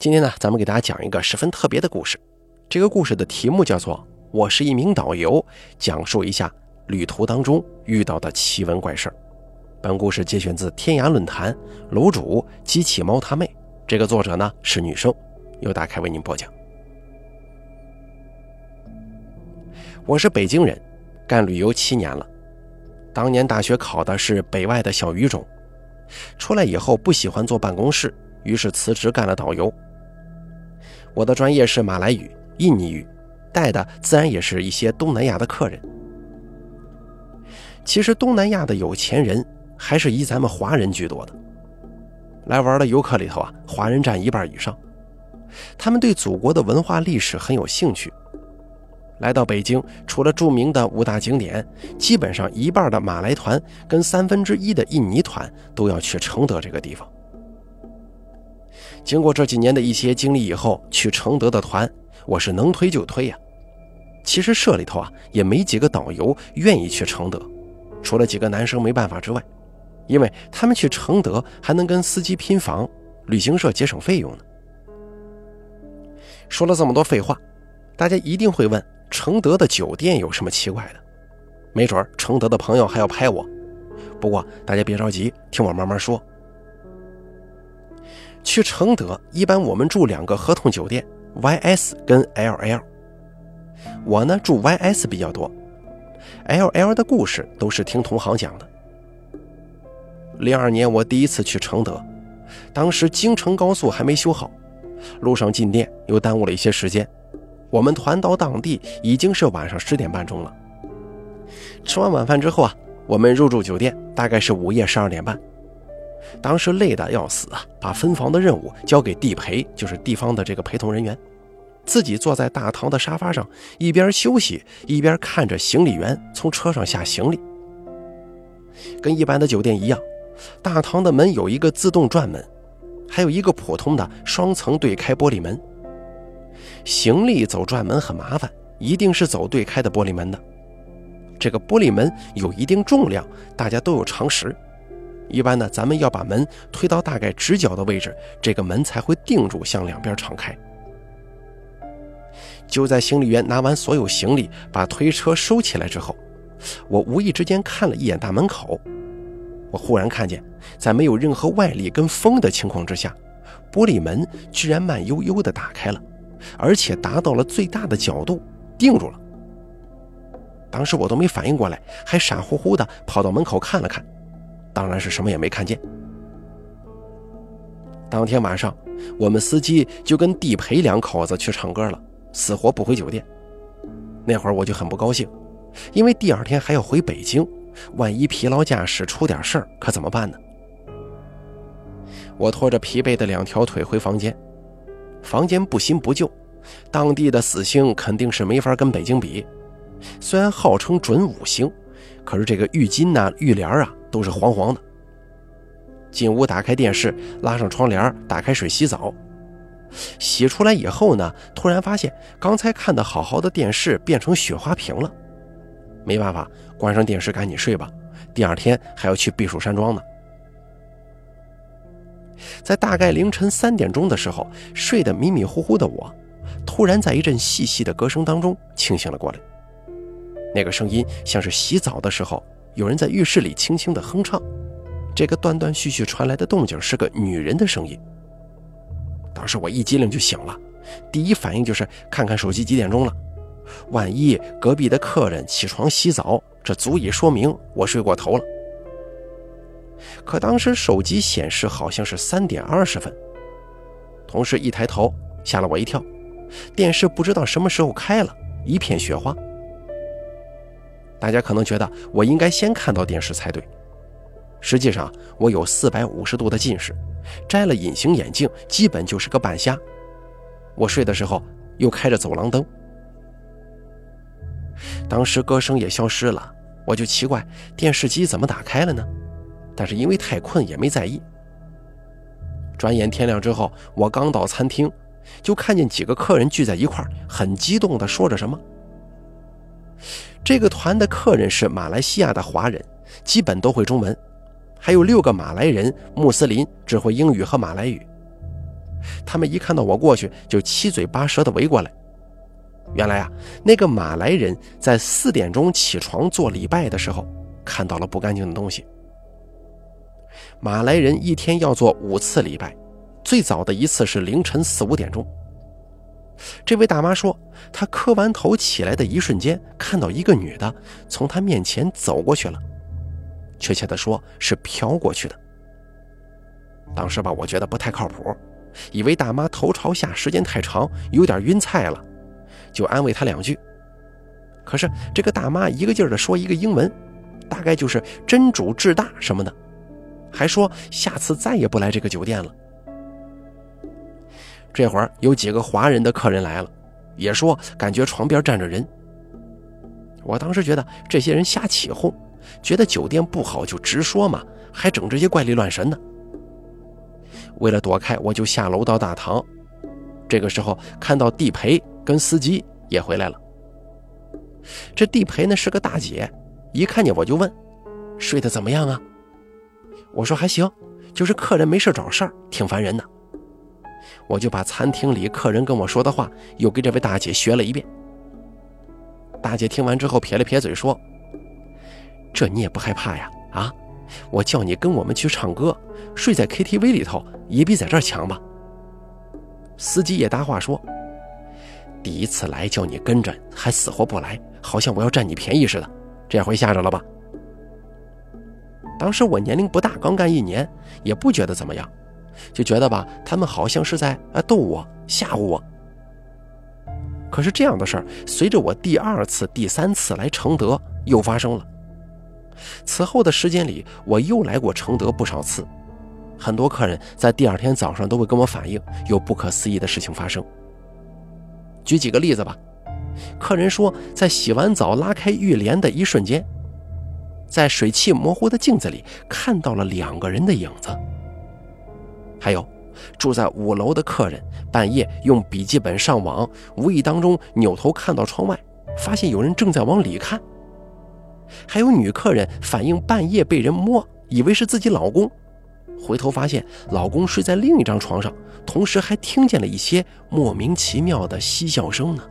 今天呢，咱们给大家讲一个十分特别的故事。这个故事的题目叫做《我是一名导游》，讲述一下旅途当中遇到的奇闻怪事本故事节选自天涯论坛，楼主机器猫他妹。这个作者呢是女生，由打开为您播讲。我是北京人，干旅游七年了。当年大学考的是北外的小语种，出来以后不喜欢坐办公室，于是辞职干了导游。我的专业是马来语、印尼语，带的自然也是一些东南亚的客人。其实东南亚的有钱人还是以咱们华人居多的。来玩的游客里头啊，华人占一半以上，他们对祖国的文化历史很有兴趣。来到北京，除了著名的五大景点，基本上一半的马来团跟三分之一的印尼团都要去承德这个地方。经过这几年的一些经历以后，去承德的团，我是能推就推呀。其实社里头啊，也没几个导游愿意去承德，除了几个男生没办法之外，因为他们去承德还能跟司机拼房，旅行社节省费用呢。说了这么多废话，大家一定会问：承德的酒店有什么奇怪的？没准承德的朋友还要拍我。不过大家别着急，听我慢慢说。去承德，一般我们住两个合同酒店，YS 跟 LL。我呢住 YS 比较多，LL 的故事都是听同行讲的。零二年我第一次去承德，当时京承高速还没修好，路上进店又耽误了一些时间。我们团到当地已经是晚上十点半钟了。吃完晚饭之后啊，我们入住酒店，大概是午夜十二点半。当时累得要死啊！把分房的任务交给地陪，就是地方的这个陪同人员，自己坐在大堂的沙发上，一边休息一边看着行李员从车上下行李。跟一般的酒店一样，大堂的门有一个自动转门，还有一个普通的双层对开玻璃门。行李走转门很麻烦，一定是走对开的玻璃门的。这个玻璃门有一定重量，大家都有常识。一般呢，咱们要把门推到大概直角的位置，这个门才会定住，向两边敞开。就在行李员拿完所有行李，把推车收起来之后，我无意之间看了一眼大门口，我忽然看见，在没有任何外力跟风的情况之下，玻璃门居然慢悠悠地打开了，而且达到了最大的角度，定住了。当时我都没反应过来，还傻乎乎地跑到门口看了看。当然是什么也没看见。当天晚上，我们司机就跟地陪两口子去唱歌了，死活不回酒店。那会儿我就很不高兴，因为第二天还要回北京，万一疲劳驾驶出点事儿，可怎么办呢？我拖着疲惫的两条腿回房间，房间不新不旧，当地的死星肯定是没法跟北京比。虽然号称准五星，可是这个浴巾呐、浴帘啊。都是黄黄的。进屋，打开电视，拉上窗帘，打开水洗澡。洗出来以后呢，突然发现刚才看的好好的电视变成雪花屏了。没办法，关上电视，赶紧睡吧。第二天还要去避暑山庄呢。在大概凌晨三点钟的时候，睡得迷迷糊糊的我，突然在一阵细细的歌声当中清醒了过来。那个声音像是洗澡的时候。有人在浴室里轻轻的哼唱，这个断断续续传来的动静是个女人的声音。当时我一激灵就醒了，第一反应就是看看手机几点钟了，万一隔壁的客人起床洗澡，这足以说明我睡过头了。可当时手机显示好像是三点二十分，同时一抬头吓了我一跳，电视不知道什么时候开了，一片雪花。大家可能觉得我应该先看到电视才对，实际上我有四百五十度的近视，摘了隐形眼镜基本就是个半瞎。我睡的时候又开着走廊灯，当时歌声也消失了，我就奇怪电视机怎么打开了呢？但是因为太困也没在意。转眼天亮之后，我刚到餐厅，就看见几个客人聚在一块很激动地说着什么。这个团的客人是马来西亚的华人，基本都会中文，还有六个马来人穆斯林只会英语和马来语。他们一看到我过去，就七嘴八舌的围过来。原来啊，那个马来人在四点钟起床做礼拜的时候，看到了不干净的东西。马来人一天要做五次礼拜，最早的一次是凌晨四五点钟。这位大妈说，她磕完头起来的一瞬间，看到一个女的从她面前走过去了，确切的说是飘过去的。当时吧，我觉得不太靠谱，以为大妈头朝下时间太长，有点晕菜了，就安慰她两句。可是这个大妈一个劲儿的说一个英文，大概就是“真主至大”什么的，还说下次再也不来这个酒店了。这会儿有几个华人的客人来了，也说感觉床边站着人。我当时觉得这些人瞎起哄，觉得酒店不好就直说嘛，还整这些怪力乱神的。为了躲开，我就下楼到大堂。这个时候看到地陪跟司机也回来了。这地陪呢是个大姐，一看见我就问：“睡得怎么样啊？”我说：“还行，就是客人没事找事儿，挺烦人的。”我就把餐厅里客人跟我说的话又给这位大姐学了一遍。大姐听完之后撇了撇嘴说：“这你也不害怕呀？啊，我叫你跟我们去唱歌，睡在 KTV 里头也比在这儿强吧？”司机也搭话说：“第一次来叫你跟着，还死活不来，好像我要占你便宜似的，这回吓着了吧？”当时我年龄不大，刚干一年，也不觉得怎么样。就觉得吧，他们好像是在啊逗我、吓唬我。可是这样的事儿，随着我第二次、第三次来承德又发生了。此后的时间里，我又来过承德不少次，很多客人在第二天早上都会跟我反映有不可思议的事情发生。举几个例子吧，客人说，在洗完澡拉开浴帘的一瞬间，在水汽模糊的镜子里看到了两个人的影子。还有，住在五楼的客人半夜用笔记本上网，无意当中扭头看到窗外，发现有人正在往里看。还有女客人反映半夜被人摸，以为是自己老公，回头发现老公睡在另一张床上，同时还听见了一些莫名其妙的嬉笑声呢。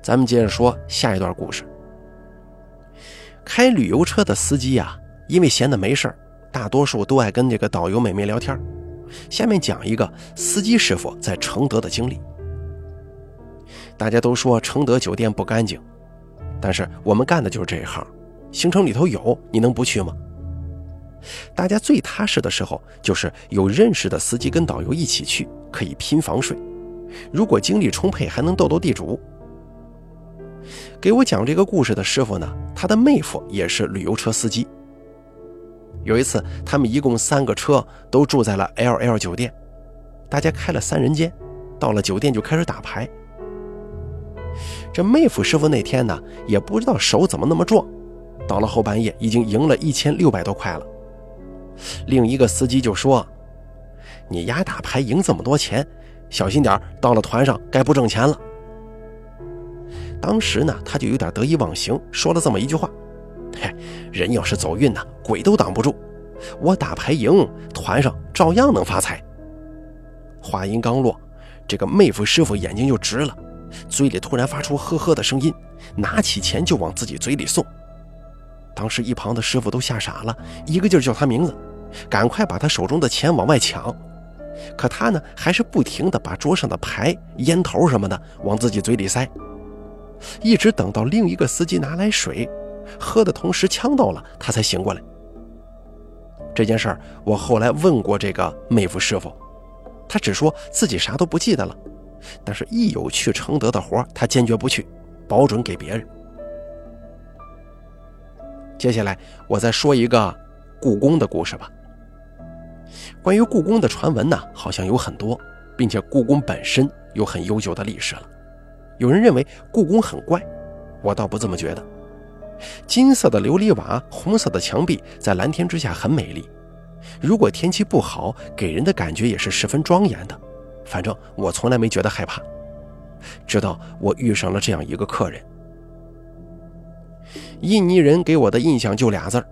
咱们接着说下一段故事。开旅游车的司机呀，因为闲的没事。大多数都爱跟这个导游美眉聊天。下面讲一个司机师傅在承德的经历。大家都说承德酒店不干净，但是我们干的就是这一行，行程里头有，你能不去吗？大家最踏实的时候，就是有认识的司机跟导游一起去，可以拼房睡。如果精力充沛，还能斗斗地主。给我讲这个故事的师傅呢，他的妹夫也是旅游车司机。有一次，他们一共三个车都住在了 L L 酒店，大家开了三人间，到了酒店就开始打牌。这妹夫师傅那天呢，也不知道手怎么那么壮，到了后半夜已经赢了一千六百多块了。另一个司机就说：“你丫打牌赢这么多钱，小心点到了团上该不挣钱了。”当时呢，他就有点得意忘形，说了这么一句话。嘿，人要是走运呢，鬼都挡不住。我打牌赢，团上照样能发财。话音刚落，这个妹夫师傅眼睛就直了，嘴里突然发出呵呵的声音，拿起钱就往自己嘴里送。当时一旁的师傅都吓傻了，一个劲儿叫他名字，赶快把他手中的钱往外抢。可他呢，还是不停地把桌上的牌、烟头什么的往自己嘴里塞，一直等到另一个司机拿来水。喝的同时呛到了，他才醒过来。这件事儿我后来问过这个妹夫师傅，他只说自己啥都不记得了，但是一有去承德的活，他坚决不去，保准给别人。接下来我再说一个故宫的故事吧。关于故宫的传闻呢，好像有很多，并且故宫本身有很悠久的历史了。有人认为故宫很怪，我倒不这么觉得。金色的琉璃瓦，红色的墙壁，在蓝天之下很美丽。如果天气不好，给人的感觉也是十分庄严的。反正我从来没觉得害怕，直到我遇上了这样一个客人。印尼人给我的印象就俩字儿，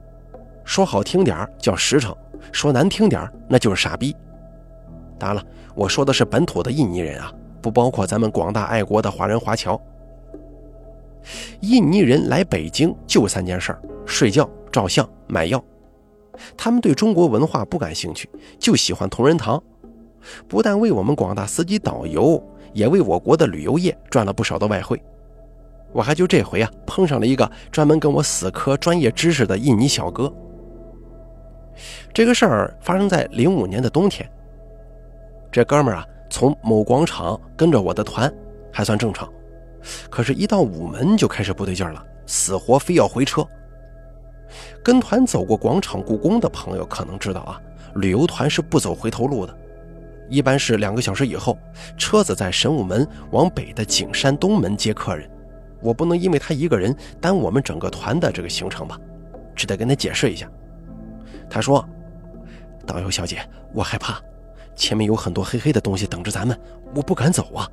说好听点叫实诚，说难听点那就是傻逼。当然了，我说的是本土的印尼人啊，不包括咱们广大爱国的华人华侨。印尼人来北京就三件事儿：睡觉、照相、买药。他们对中国文化不感兴趣，就喜欢同仁堂。不但为我们广大司机导游，也为我国的旅游业赚了不少的外汇。我还就这回啊，碰上了一个专门跟我死磕专业知识的印尼小哥。这个事儿发生在零五年的冬天。这哥们儿啊，从某广场跟着我的团，还算正常。可是，一到午门就开始不对劲了，死活非要回车。跟团走过广场、故宫的朋友可能知道啊，旅游团是不走回头路的，一般是两个小时以后，车子在神武门往北的景山东门接客人。我不能因为他一个人耽误我们整个团的这个行程吧，只得跟他解释一下。他说：“导游小姐，我害怕，前面有很多黑黑的东西等着咱们，我不敢走啊。”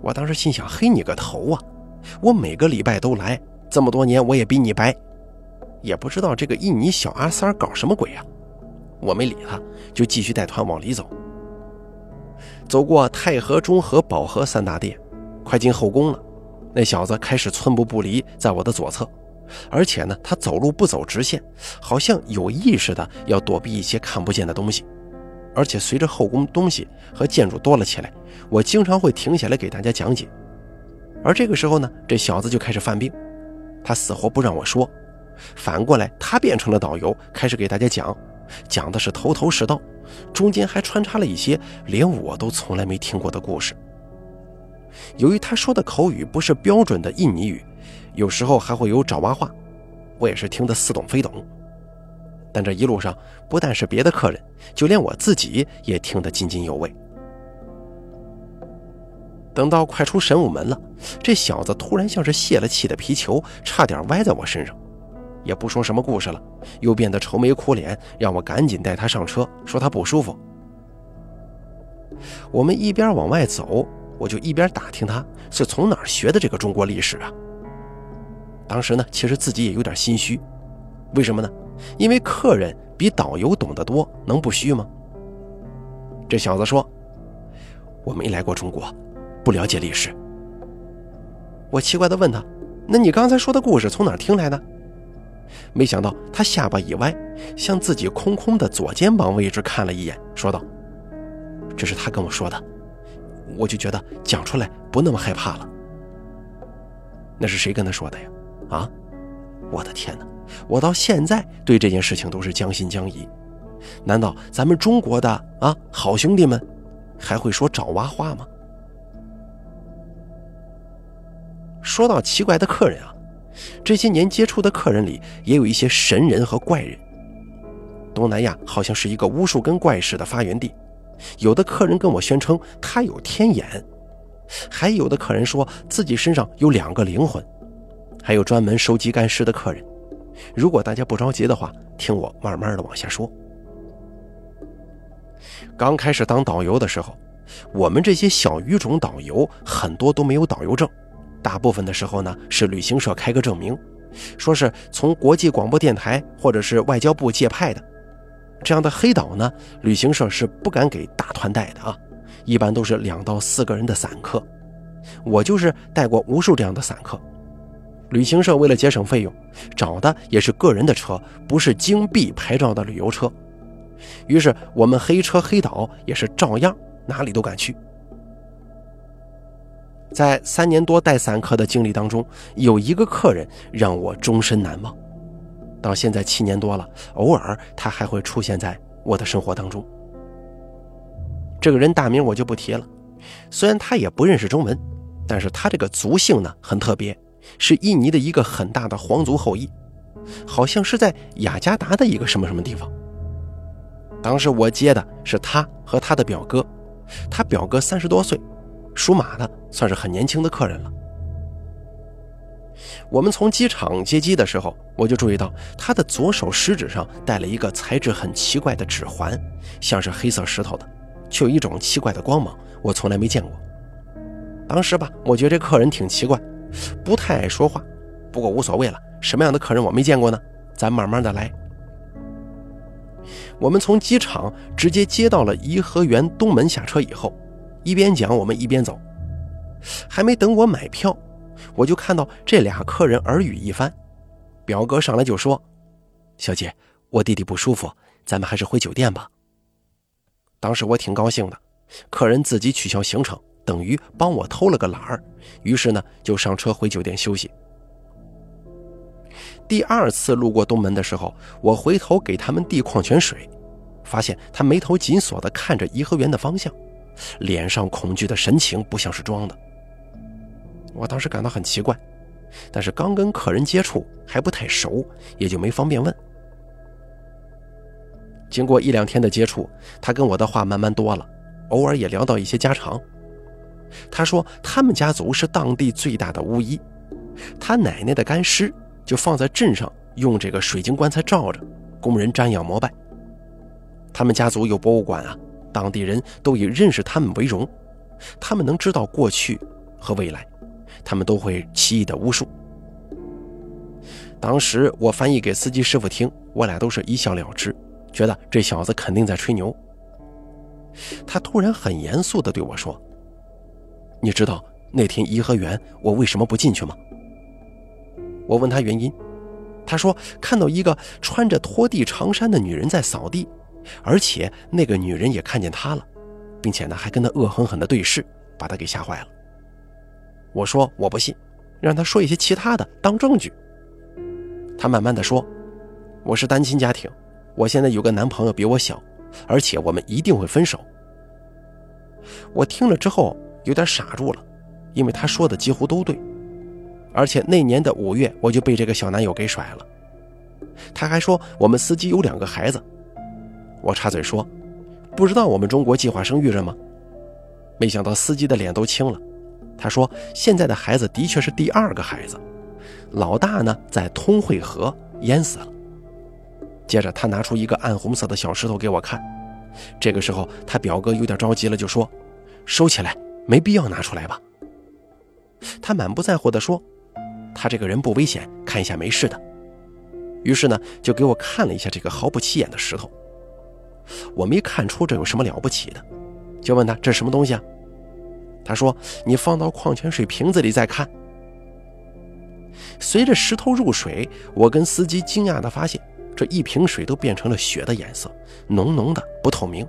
我当时心想：“黑你个头啊！我每个礼拜都来，这么多年我也比你白，也不知道这个印尼小阿三搞什么鬼呀！”我没理他，就继续带团往里走。走过太和、中和、宝和三大殿。快进后宫了，那小子开始寸步不离在我的左侧，而且呢，他走路不走直线，好像有意识的要躲避一些看不见的东西。而且随着后宫东西和建筑多了起来，我经常会停下来给大家讲解。而这个时候呢，这小子就开始犯病，他死活不让我说，反过来他变成了导游，开始给大家讲，讲的是头头是道，中间还穿插了一些连我都从来没听过的故事。由于他说的口语不是标准的印尼语，有时候还会有爪哇话，我也是听得似懂非懂。但这一路上，不但是别的客人，就连我自己也听得津津有味。等到快出神武门了，这小子突然像是泄了气的皮球，差点歪在我身上，也不说什么故事了，又变得愁眉苦脸，让我赶紧带他上车，说他不舒服。我们一边往外走。我就一边打听他是从哪儿学的这个中国历史啊。当时呢，其实自己也有点心虚，为什么呢？因为客人比导游懂得多，能不虚吗？这小子说：“我没来过中国，不了解历史。”我奇怪地问他：“那你刚才说的故事从哪听来的？”没想到他下巴一歪，向自己空空的左肩膀位置看了一眼，说道：“这是他跟我说的。”我就觉得讲出来不那么害怕了。那是谁跟他说的呀？啊！我的天哪！我到现在对这件事情都是将信将疑。难道咱们中国的啊好兄弟们还会说爪哇话吗？说到奇怪的客人啊，这些年接触的客人里也有一些神人和怪人。东南亚好像是一个巫术跟怪事的发源地。有的客人跟我宣称他有天眼，还有的客人说自己身上有两个灵魂，还有专门收集干尸的客人。如果大家不着急的话，听我慢慢的往下说。刚开始当导游的时候，我们这些小语种导游很多都没有导游证，大部分的时候呢是旅行社开个证明，说是从国际广播电台或者是外交部借派的。这样的黑岛呢，旅行社是不敢给大团带的啊，一般都是两到四个人的散客。我就是带过无数这样的散客，旅行社为了节省费用，找的也是个人的车，不是京 B 牌照的旅游车。于是我们黑车黑岛也是照样哪里都敢去。在三年多带散客的经历当中，有一个客人让我终身难忘。到现在七年多了，偶尔他还会出现在我的生活当中。这个人大名我就不提了，虽然他也不认识中文，但是他这个族姓呢很特别，是印尼的一个很大的皇族后裔，好像是在雅加达的一个什么什么地方。当时我接的是他和他的表哥，他表哥三十多岁，属马的，算是很年轻的客人了。我们从机场接机的时候，我就注意到他的左手食指上戴了一个材质很奇怪的指环，像是黑色石头的，却有一种奇怪的光芒，我从来没见过。当时吧，我觉得这客人挺奇怪，不太爱说话，不过无所谓了，什么样的客人我没见过呢？咱慢慢的来。我们从机场直接接到了颐和园东门下车以后，一边讲我们一边走。还没等我买票，我就看到这俩客人耳语一番。表哥上来就说：“小姐，我弟弟不舒服，咱们还是回酒店吧。”当时我挺高兴的，客人自己取消行程，等于帮我偷了个懒儿。于是呢，就上车回酒店休息。第二次路过东门的时候，我回头给他们递矿泉水，发现他眉头紧锁地看着颐和园的方向，脸上恐惧的神情不像是装的。我当时感到很奇怪，但是刚跟客人接触还不太熟，也就没方便问。经过一两天的接触，他跟我的话慢慢多了，偶尔也聊到一些家常。他说他们家族是当地最大的巫医，他奶奶的干尸。就放在镇上，用这个水晶棺材罩着，供人瞻仰膜拜。他们家族有博物馆啊，当地人都以认识他们为荣。他们能知道过去和未来，他们都会奇异的巫术。当时我翻译给司机师傅听，我俩都是一笑了之，觉得这小子肯定在吹牛。他突然很严肃地对我说：“你知道那天颐和园我为什么不进去吗？”我问他原因，他说看到一个穿着拖地长衫的女人在扫地，而且那个女人也看见他了，并且呢还跟他恶狠狠地对视，把他给吓坏了。我说我不信，让他说一些其他的当证据。他慢慢的说，我是单亲家庭，我现在有个男朋友比我小，而且我们一定会分手。我听了之后有点傻住了，因为他说的几乎都对。而且那年的五月，我就被这个小男友给甩了。他还说我们司机有两个孩子。我插嘴说：“不知道我们中国计划生育着吗？”没想到司机的脸都青了。他说：“现在的孩子的确是第二个孩子，老大呢在通惠河淹死了。”接着他拿出一个暗红色的小石头给我看。这个时候他表哥有点着急了，就说：“收起来，没必要拿出来吧。”他满不在乎地说。他这个人不危险，看一下没事的。于是呢，就给我看了一下这个毫不起眼的石头。我没看出这有什么了不起的，就问他这是什么东西啊？他说：“你放到矿泉水瓶子里再看。”随着石头入水，我跟司机惊讶地发现，这一瓶水都变成了血的颜色，浓浓的不透明。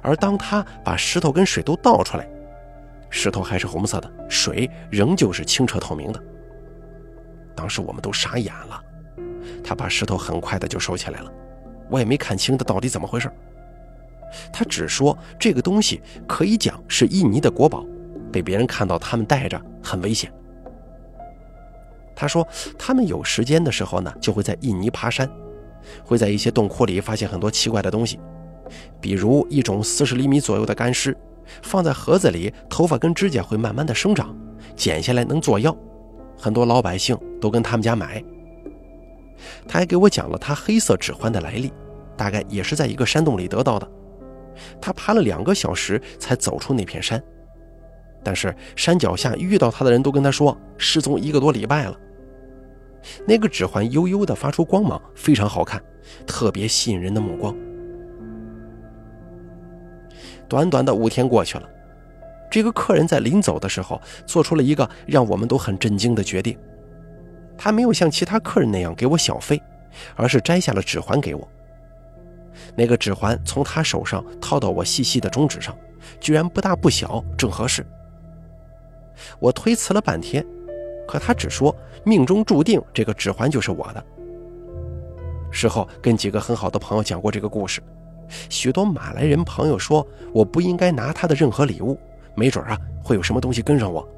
而当他把石头跟水都倒出来，石头还是红色的，水仍旧是清澈透明的。当时我们都傻眼了，他把石头很快的就收起来了，我也没看清他到底怎么回事。他只说这个东西可以讲是印尼的国宝，被别人看到他们带着很危险。他说他们有时间的时候呢，就会在印尼爬山，会在一些洞窟里发现很多奇怪的东西，比如一种四十厘米左右的干尸，放在盒子里，头发跟指甲会慢慢的生长，剪下来能做药。很多老百姓都跟他们家买。他还给我讲了他黑色指环的来历，大概也是在一个山洞里得到的。他爬了两个小时才走出那片山，但是山脚下遇到他的人都跟他说失踪一个多礼拜了。那个指环悠悠地发出光芒，非常好看，特别吸引人的目光。短短的五天过去了。这个客人在临走的时候，做出了一个让我们都很震惊的决定。他没有像其他客人那样给我小费，而是摘下了指环给我。那个指环从他手上套到我细细的中指上，居然不大不小，正合适。我推辞了半天，可他只说命中注定这个指环就是我的。事后跟几个很好的朋友讲过这个故事，许多马来人朋友说我不应该拿他的任何礼物。没准啊，会有什么东西跟上我。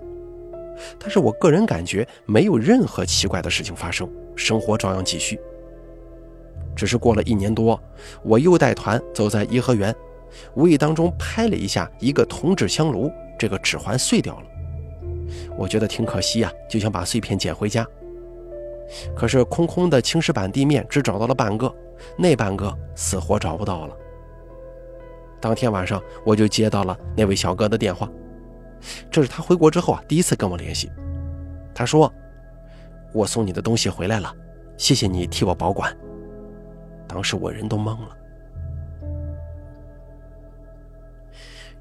但是我个人感觉没有任何奇怪的事情发生，生活照样继续。只是过了一年多，我又带团走在颐和园，无意当中拍了一下一个铜制香炉，这个指环碎掉了。我觉得挺可惜呀，就想把碎片捡回家。可是空空的青石板地面只找到了半个，那半个死活找不到了。当天晚上，我就接到了那位小哥的电话，这是他回国之后啊第一次跟我联系。他说：“我送你的东西回来了，谢谢你替我保管。”当时我人都懵了。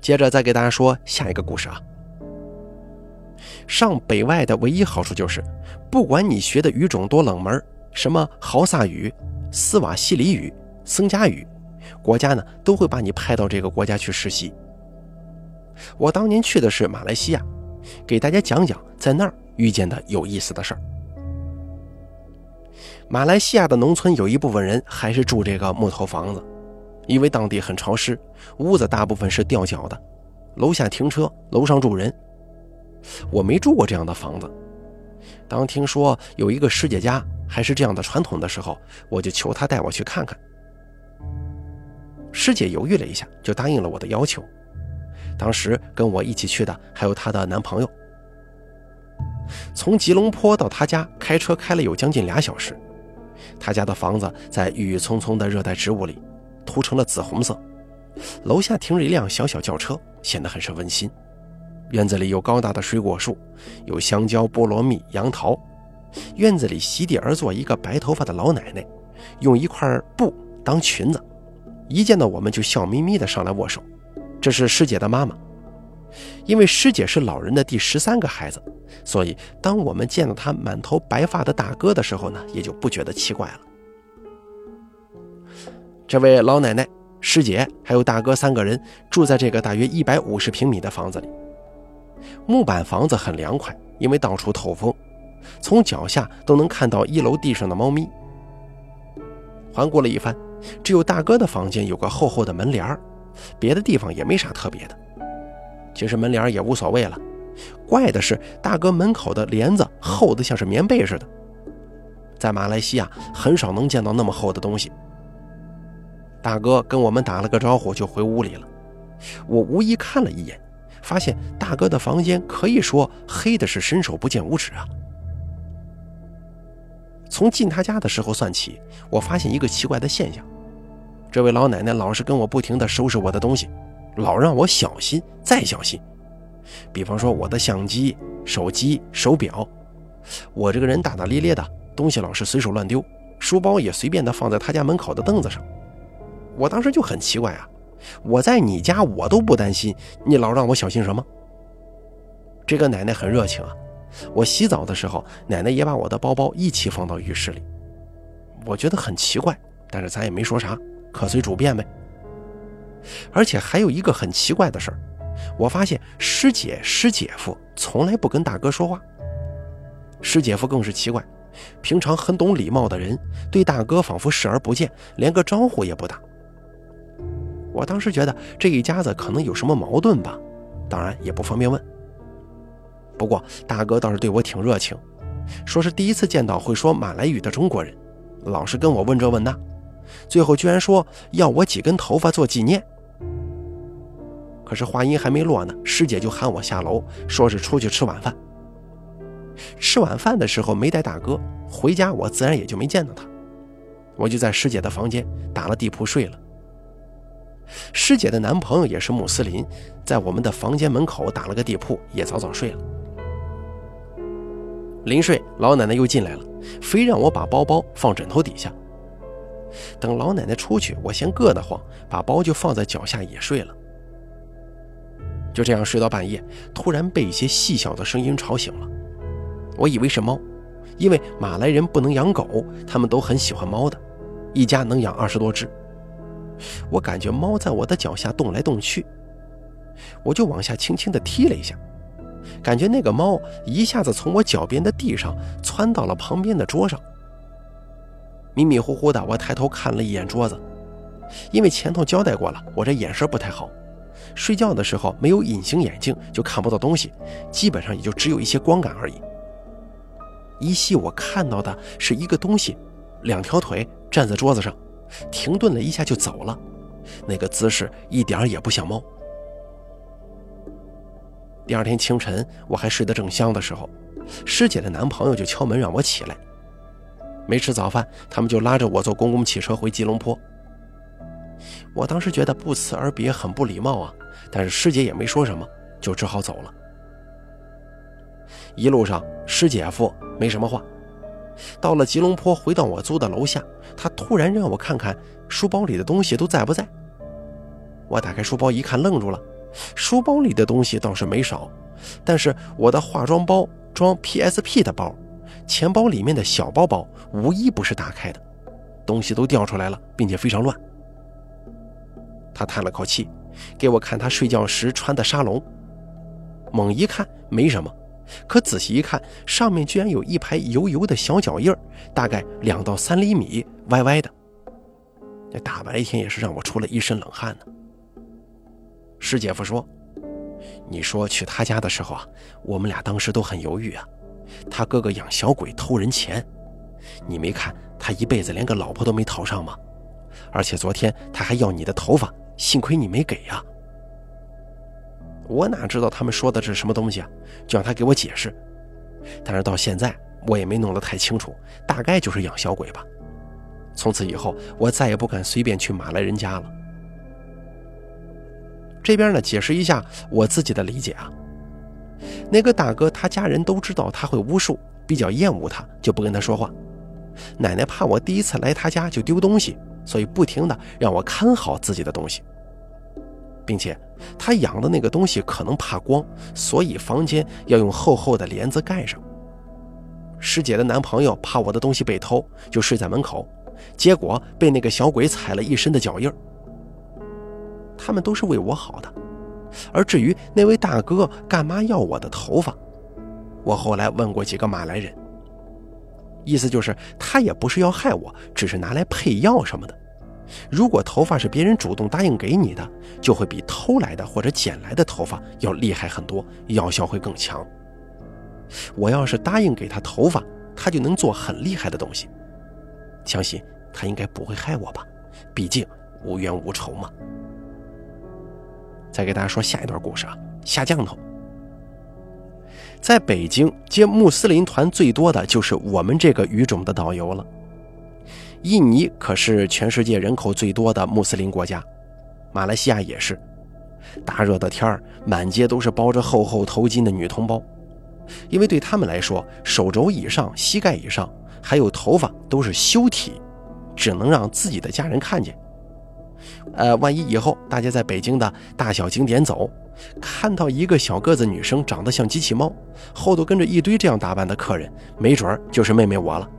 接着再给大家说下一个故事啊。上北外的唯一好处就是，不管你学的语种多冷门，什么豪萨语、斯瓦西里语、僧伽语，国家呢都会把你派到这个国家去实习。我当年去的是马来西亚，给大家讲讲在那儿遇见的有意思的事儿。马来西亚的农村有一部分人还是住这个木头房子。因为当地很潮湿，屋子大部分是吊脚的，楼下停车，楼上住人。我没住过这样的房子。当听说有一个师姐家还是这样的传统的时候，我就求她带我去看看。师姐犹豫了一下，就答应了我的要求。当时跟我一起去的还有她的男朋友。从吉隆坡到她家，开车开了有将近俩小时。她家的房子在郁郁葱葱的热带植物里。涂成了紫红色，楼下停着一辆小小轿车，显得很是温馨。院子里有高大的水果树，有香蕉、菠萝蜜、杨桃。院子里席地而坐一个白头发的老奶奶，用一块布当裙子，一见到我们就笑眯眯地上来握手。这是师姐的妈妈，因为师姐是老人的第十三个孩子，所以当我们见到她满头白发的大哥的时候呢，也就不觉得奇怪了。这位老奶奶、师姐还有大哥三个人住在这个大约一百五十平米的房子里。木板房子很凉快，因为到处透风，从脚下都能看到一楼地上的猫咪。环顾了一番，只有大哥的房间有个厚厚的门帘儿别的地方也没啥特别的。其实门帘也无所谓了，怪的是大哥门口的帘子厚的像是棉被似的，在马来西亚很少能见到那么厚的东西。大哥跟我们打了个招呼，就回屋里了。我无意看了一眼，发现大哥的房间可以说黑的是伸手不见五指啊。从进他家的时候算起，我发现一个奇怪的现象：这位老奶奶老是跟我不停地收拾我的东西，老让我小心再小心。比方说我的相机、手机、手表，我这个人大大咧咧的，东西老是随手乱丢，书包也随便的放在他家门口的凳子上。我当时就很奇怪啊，我在你家我都不担心，你老让我小心什么？这个奶奶很热情啊，我洗澡的时候，奶奶也把我的包包一起放到浴室里。我觉得很奇怪，但是咱也没说啥，可随主便呗。而且还有一个很奇怪的事儿，我发现师姐师姐夫从来不跟大哥说话，师姐夫更是奇怪。平常很懂礼貌的人，对大哥仿佛视而不见，连个招呼也不打。我当时觉得这一家子可能有什么矛盾吧，当然也不方便问。不过大哥倒是对我挺热情，说是第一次见到会说马来语的中国人，老是跟我问这问那，最后居然说要我几根头发做纪念。可是话音还没落呢，师姐就喊我下楼，说是出去吃晚饭。吃晚饭的时候没带大哥回家，我自然也就没见到他，我就在师姐的房间打了地铺睡了。师姐的男朋友也是穆斯林，在我们的房间门口打了个地铺，也早早睡了。临睡，老奶奶又进来了，非让我把包包放枕头底下。等老奶奶出去，我先硌得慌，把包就放在脚下也睡了。就这样睡到半夜，突然被一些细小的声音吵醒了。我以为是猫，因为马来人不能养狗，他们都很喜欢猫的，一家能养二十多只。我感觉猫在我的脚下动来动去，我就往下轻轻地踢了一下，感觉那个猫一下子从我脚边的地上窜到了旁边的桌上。迷迷糊糊的，我抬头看了一眼桌子，因为前头交代过了，我这眼神不太好，睡觉的时候没有隐形眼镜就看不到东西，基本上也就只有一些光感而已。依稀我看到的是一个东西，两条腿站在桌子上。停顿了一下就走了，那个姿势一点也不像猫。第二天清晨，我还睡得正香的时候，师姐的男朋友就敲门让我起来。没吃早饭，他们就拉着我坐公共汽车回吉隆坡。我当时觉得不辞而别很不礼貌啊，但是师姐也没说什么，就只好走了。一路上，师姐夫没什么话，到了吉隆坡，回到我租的楼下，他突然让我看看书包里的东西都在不在。我打开书包一看，愣住了。书包里的东西倒是没少，但是我的化妆包、装 PSP 的包、钱包里面的小包包，无一不是打开的，东西都掉出来了，并且非常乱。他叹了口气，给我看他睡觉时穿的沙龙。猛一看没什么，可仔细一看，上面居然有一排油油的小脚印大概两到三厘米，歪歪的。这大白天也是让我出了一身冷汗呢。师姐夫说：“你说去他家的时候啊，我们俩当时都很犹豫啊。他哥哥养小鬼偷人钱，你没看他一辈子连个老婆都没讨上吗？而且昨天他还要你的头发，幸亏你没给呀。我哪知道他们说的是什么东西啊？就让他给我解释。但是到现在我也没弄得太清楚，大概就是养小鬼吧。从此以后，我再也不敢随便去马来人家了。”这边呢，解释一下我自己的理解啊。那个大哥他家人都知道他会巫术，比较厌恶他，就不跟他说话。奶奶怕我第一次来他家就丢东西，所以不停的让我看好自己的东西，并且他养的那个东西可能怕光，所以房间要用厚厚的帘子盖上。师姐的男朋友怕我的东西被偷，就睡在门口，结果被那个小鬼踩了一身的脚印。他们都是为我好的，而至于那位大哥干嘛要我的头发，我后来问过几个马来人，意思就是他也不是要害我，只是拿来配药什么的。如果头发是别人主动答应给你的，就会比偷来的或者捡来的头发要厉害很多，药效会更强。我要是答应给他头发，他就能做很厉害的东西。相信他应该不会害我吧，毕竟无冤无仇嘛。再给大家说下一段故事啊，下降头。在北京接穆斯林团最多的就是我们这个语种的导游了。印尼可是全世界人口最多的穆斯林国家，马来西亚也是。大热的天儿，满街都是包着厚厚头巾的女同胞，因为对他们来说，手肘以上、膝盖以上还有头发都是羞体，只能让自己的家人看见。呃，万一以后大家在北京的大小景点走，看到一个小个子女生长得像机器猫，后头跟着一堆这样打扮的客人，没准儿就是妹妹我了。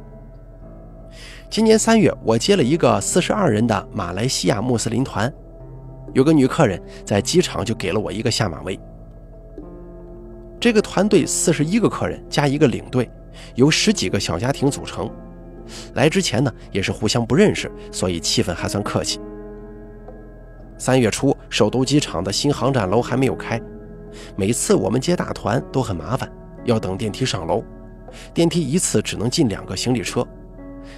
今年三月，我接了一个四十二人的马来西亚穆斯林团，有个女客人在机场就给了我一个下马威。这个团队四十一个客人加一个领队，由十几个小家庭组成。来之前呢，也是互相不认识，所以气氛还算客气。三月初，首都机场的新航站楼还没有开，每次我们接大团都很麻烦，要等电梯上楼，电梯一次只能进两个行李车，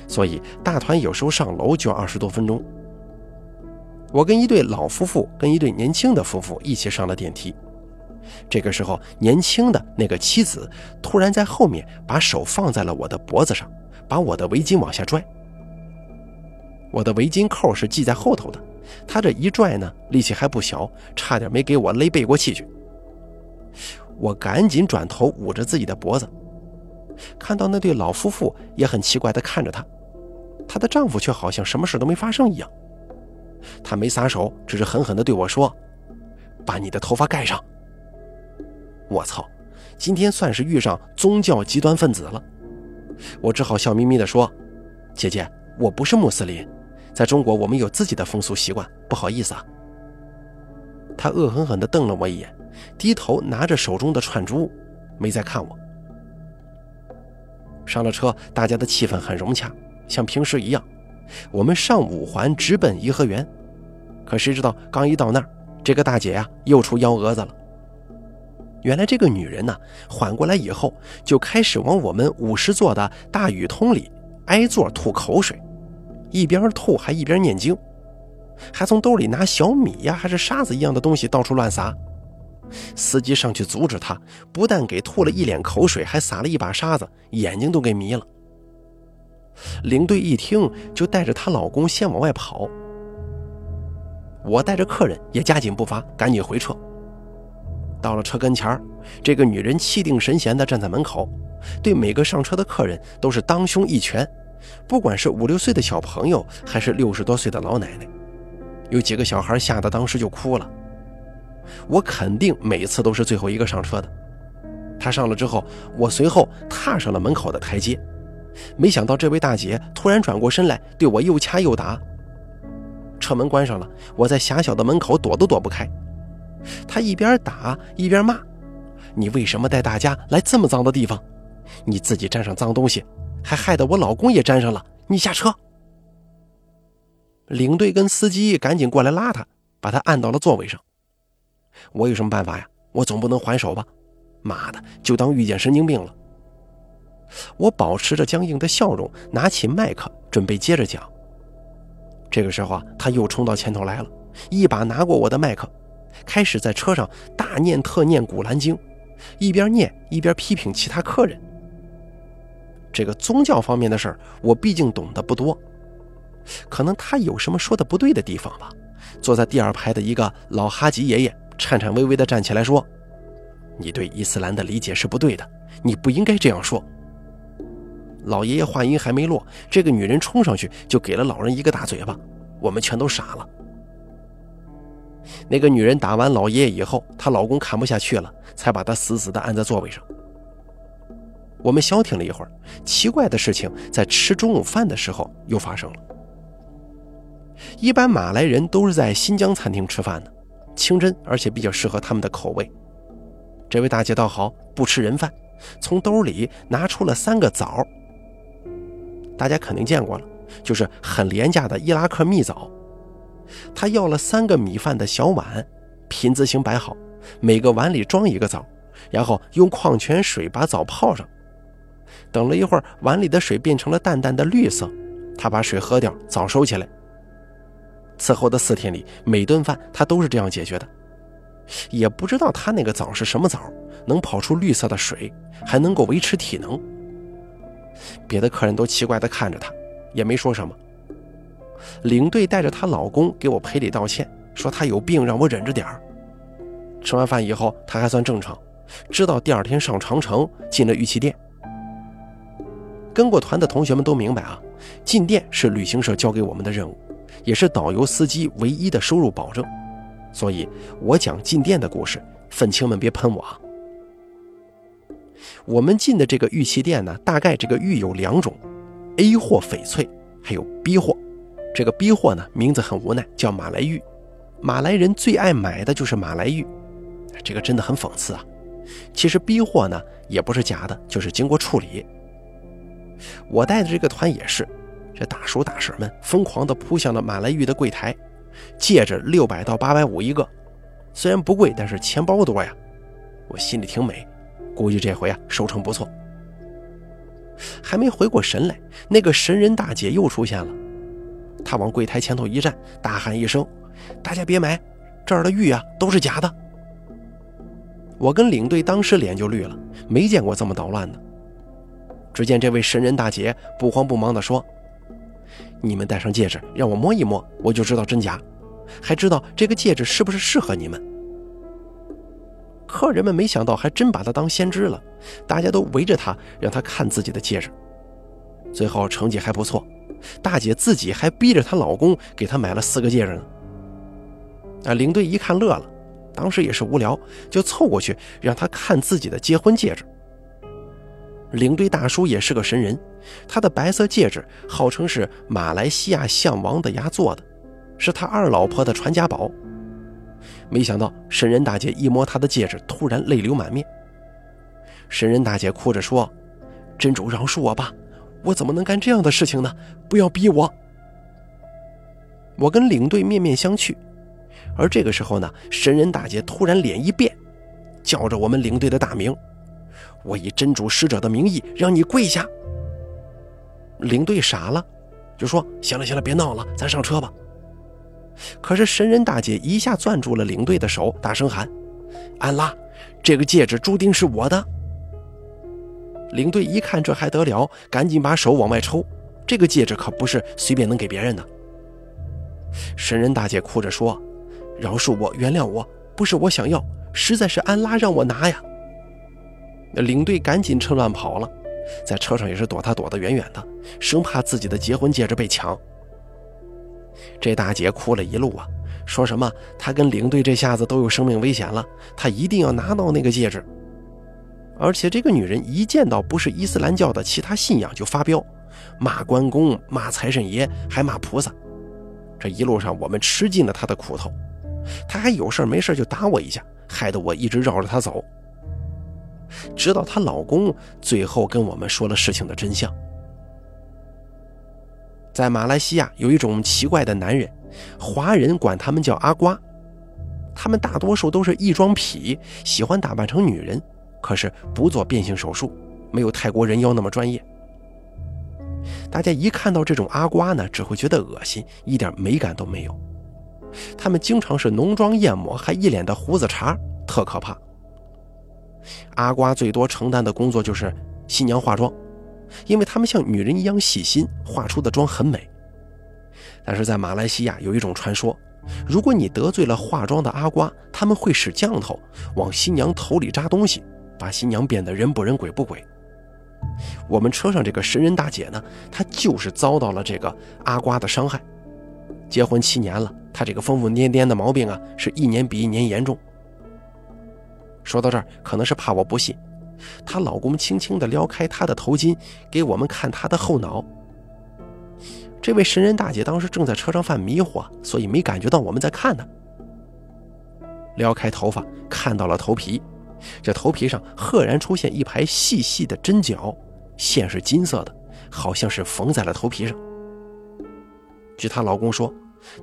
所以大团有时候上楼就要二十多分钟。我跟一对老夫妇跟一对年轻的夫妇一起上了电梯，这个时候，年轻的那个妻子突然在后面把手放在了我的脖子上，把我的围巾往下拽，我的围巾扣是系在后头的。他这一拽呢，力气还不小，差点没给我勒背过气去。我赶紧转头捂着自己的脖子，看到那对老夫妇也很奇怪地看着他，她的丈夫却好像什么事都没发生一样。他没撒手，只是狠狠地对我说：“把你的头发盖上。”我操，今天算是遇上宗教极端分子了。我只好笑眯眯地说：“姐姐，我不是穆斯林。”在中国，我们有自己的风俗习惯，不好意思啊。他恶狠狠地瞪了我一眼，低头拿着手中的串珠，没再看我。上了车，大家的气氛很融洽，像平时一样。我们上五环直奔颐和园，可谁知道刚一到那儿，这个大姐呀又出幺蛾子了。原来这个女人呢，缓过来以后，就开始往我们五十座的大雨通里挨座吐口水。一边吐还一边念经，还从兜里拿小米呀，还是沙子一样的东西到处乱撒。司机上去阻止他，不但给吐了一脸口水，还撒了一把沙子，眼睛都给迷了。领队一听，就带着她老公先往外跑。我带着客人也加紧步伐，赶紧回撤。到了车跟前儿这个女人气定神闲地站在门口，对每个上车的客人都是当胸一拳，不管是五六岁的小朋友，还是六十多岁的老奶奶，有几个小孩吓得当时就哭了。我肯定每次都是最后一个上车的。他上了之后，我随后踏上了门口的台阶，没想到这位大姐突然转过身来，对我又掐又打。车门关上了，我在狭小的门口躲都躲不开。她一边打一边骂：“你为什么带大家来这么脏的地方？你自己沾上脏东西，还害得我老公也沾上了。你下车！”领队跟司机赶紧过来拉他，把他按到了座位上。我有什么办法呀？我总不能还手吧？妈的，就当遇见神经病了。我保持着僵硬的笑容，拿起麦克准备接着讲。这个时候啊，他又冲到前头来了，一把拿过我的麦克，开始在车上大念特念《古兰经》，一边念一边批评其他客人。这个宗教方面的事儿，我毕竟懂得不多，可能他有什么说的不对的地方吧。坐在第二排的一个老哈吉爷爷颤颤巍巍地站起来说：“你对伊斯兰的理解是不对的，你不应该这样说。”老爷爷话音还没落，这个女人冲上去就给了老人一个大嘴巴，我们全都傻了。那个女人打完老爷爷以后，她老公看不下去了，才把她死死地按在座位上。我们消停了一会儿，奇怪的事情在吃中午饭的时候又发生了。一般马来人都是在新疆餐厅吃饭的，清真而且比较适合他们的口味。这位大姐倒好，不吃人饭，从兜里拿出了三个枣。大家肯定见过了，就是很廉价的伊拉克蜜枣。她要了三个米饭的小碗，品字形摆好，每个碗里装一个枣，然后用矿泉水把枣泡上。等了一会儿，碗里的水变成了淡淡的绿色，他把水喝掉，枣收起来。此后的四天里，每顿饭他都是这样解决的。也不知道他那个枣是什么枣，能跑出绿色的水，还能够维持体能。别的客人都奇怪地看着他，也没说什么。领队带着她老公给我赔礼道歉，说她有病，让我忍着点儿。吃完饭以后，她还算正常，知道第二天上长城进了玉器店。跟过团的同学们都明白啊，进店是旅行社交给我们的任务。也是导游司机唯一的收入保证，所以我讲进店的故事，愤青们别喷我啊。我们进的这个玉器店呢，大概这个玉有两种，A 货翡翠，还有 B 货。这个 B 货呢，名字很无奈，叫马来玉。马来人最爱买的就是马来玉，这个真的很讽刺啊。其实 B 货呢，也不是假的，就是经过处理。我带的这个团也是。这大叔大婶们疯狂地扑向了马来玉的柜台，戒指六百到八百五一个，虽然不贵，但是钱包多呀。我心里挺美，估计这回啊收成不错。还没回过神来，那个神人大姐又出现了，她往柜台前头一站，大喊一声：“大家别买，这儿的玉啊都是假的。”我跟领队当时脸就绿了，没见过这么捣乱的。只见这位神人大姐不慌不忙地说。你们戴上戒指，让我摸一摸，我就知道真假，还知道这个戒指是不是适合你们。客人们没想到，还真把她当先知了，大家都围着她，让她看自己的戒指。最后成绩还不错，大姐自己还逼着她老公给她买了四个戒指呢。啊，领队一看乐了，当时也是无聊，就凑过去让她看自己的结婚戒指。领队大叔也是个神人。他的白色戒指号称是马来西亚象王的牙做的，是他二老婆的传家宝。没想到神人大姐一摸他的戒指，突然泪流满面。神人大姐哭着说：“真主饶恕我吧，我怎么能干这样的事情呢？不要逼我。”我跟领队面面相觑，而这个时候呢，神人大姐突然脸一变，叫着我们领队的大名：“我以真主使者的名义让你跪下。”领队傻了，就说：“行了行了，别闹了，咱上车吧。”可是神人大姐一下攥住了领队的手，大声喊：“安拉，这个戒指注定是我的！”领队一看这还得了，赶紧把手往外抽，这个戒指可不是随便能给别人的。神人大姐哭着说：“饶恕我，原谅我，不是我想要，实在是安拉让我拿呀。”领队赶紧趁乱跑了，在车上也是躲他躲得远远的，生怕自己的结婚戒指被抢。这大姐哭了一路啊，说什么她跟领队这下子都有生命危险了，她一定要拿到那个戒指。而且这个女人一见到不是伊斯兰教的其他信仰就发飙，骂关公、骂财神爷，还骂菩萨。这一路上我们吃尽了她的苦头，她还有事没事就打我一下，害得我一直绕着她走。直到她老公最后跟我们说了事情的真相。在马来西亚有一种奇怪的男人，华人管他们叫阿瓜，他们大多数都是异装癖，喜欢打扮成女人，可是不做变性手术，没有泰国人妖那么专业。大家一看到这种阿瓜呢，只会觉得恶心，一点美感都没有。他们经常是浓妆艳抹，还一脸的胡子茬，特可怕。阿瓜最多承担的工作就是新娘化妆。因为他们像女人一样细心，化出的妆很美。但是在马来西亚有一种传说，如果你得罪了化妆的阿瓜，他们会使降头往新娘头里扎东西，把新娘变得人不人鬼不鬼。我们车上这个神人大姐呢，她就是遭到了这个阿瓜的伤害。结婚七年了，她这个疯疯癫癫的毛病啊，是一年比一年严重。说到这儿，可能是怕我不信。她老公轻轻地撩开她的头巾，给我们看她的后脑。这位神人大姐当时正在车上犯迷糊，所以没感觉到我们在看她。撩开头发，看到了头皮，这头皮上赫然出现一排细细的针脚，线是金色的，好像是缝在了头皮上。据她老公说，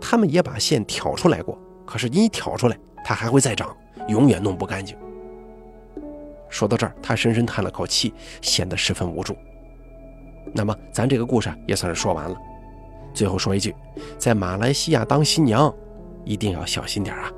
他们也把线挑出来过，可是你挑出来，它还会再长，永远弄不干净。说到这儿，他深深叹了口气，显得十分无助。那么，咱这个故事也算是说完了。最后说一句，在马来西亚当新娘，一定要小心点啊！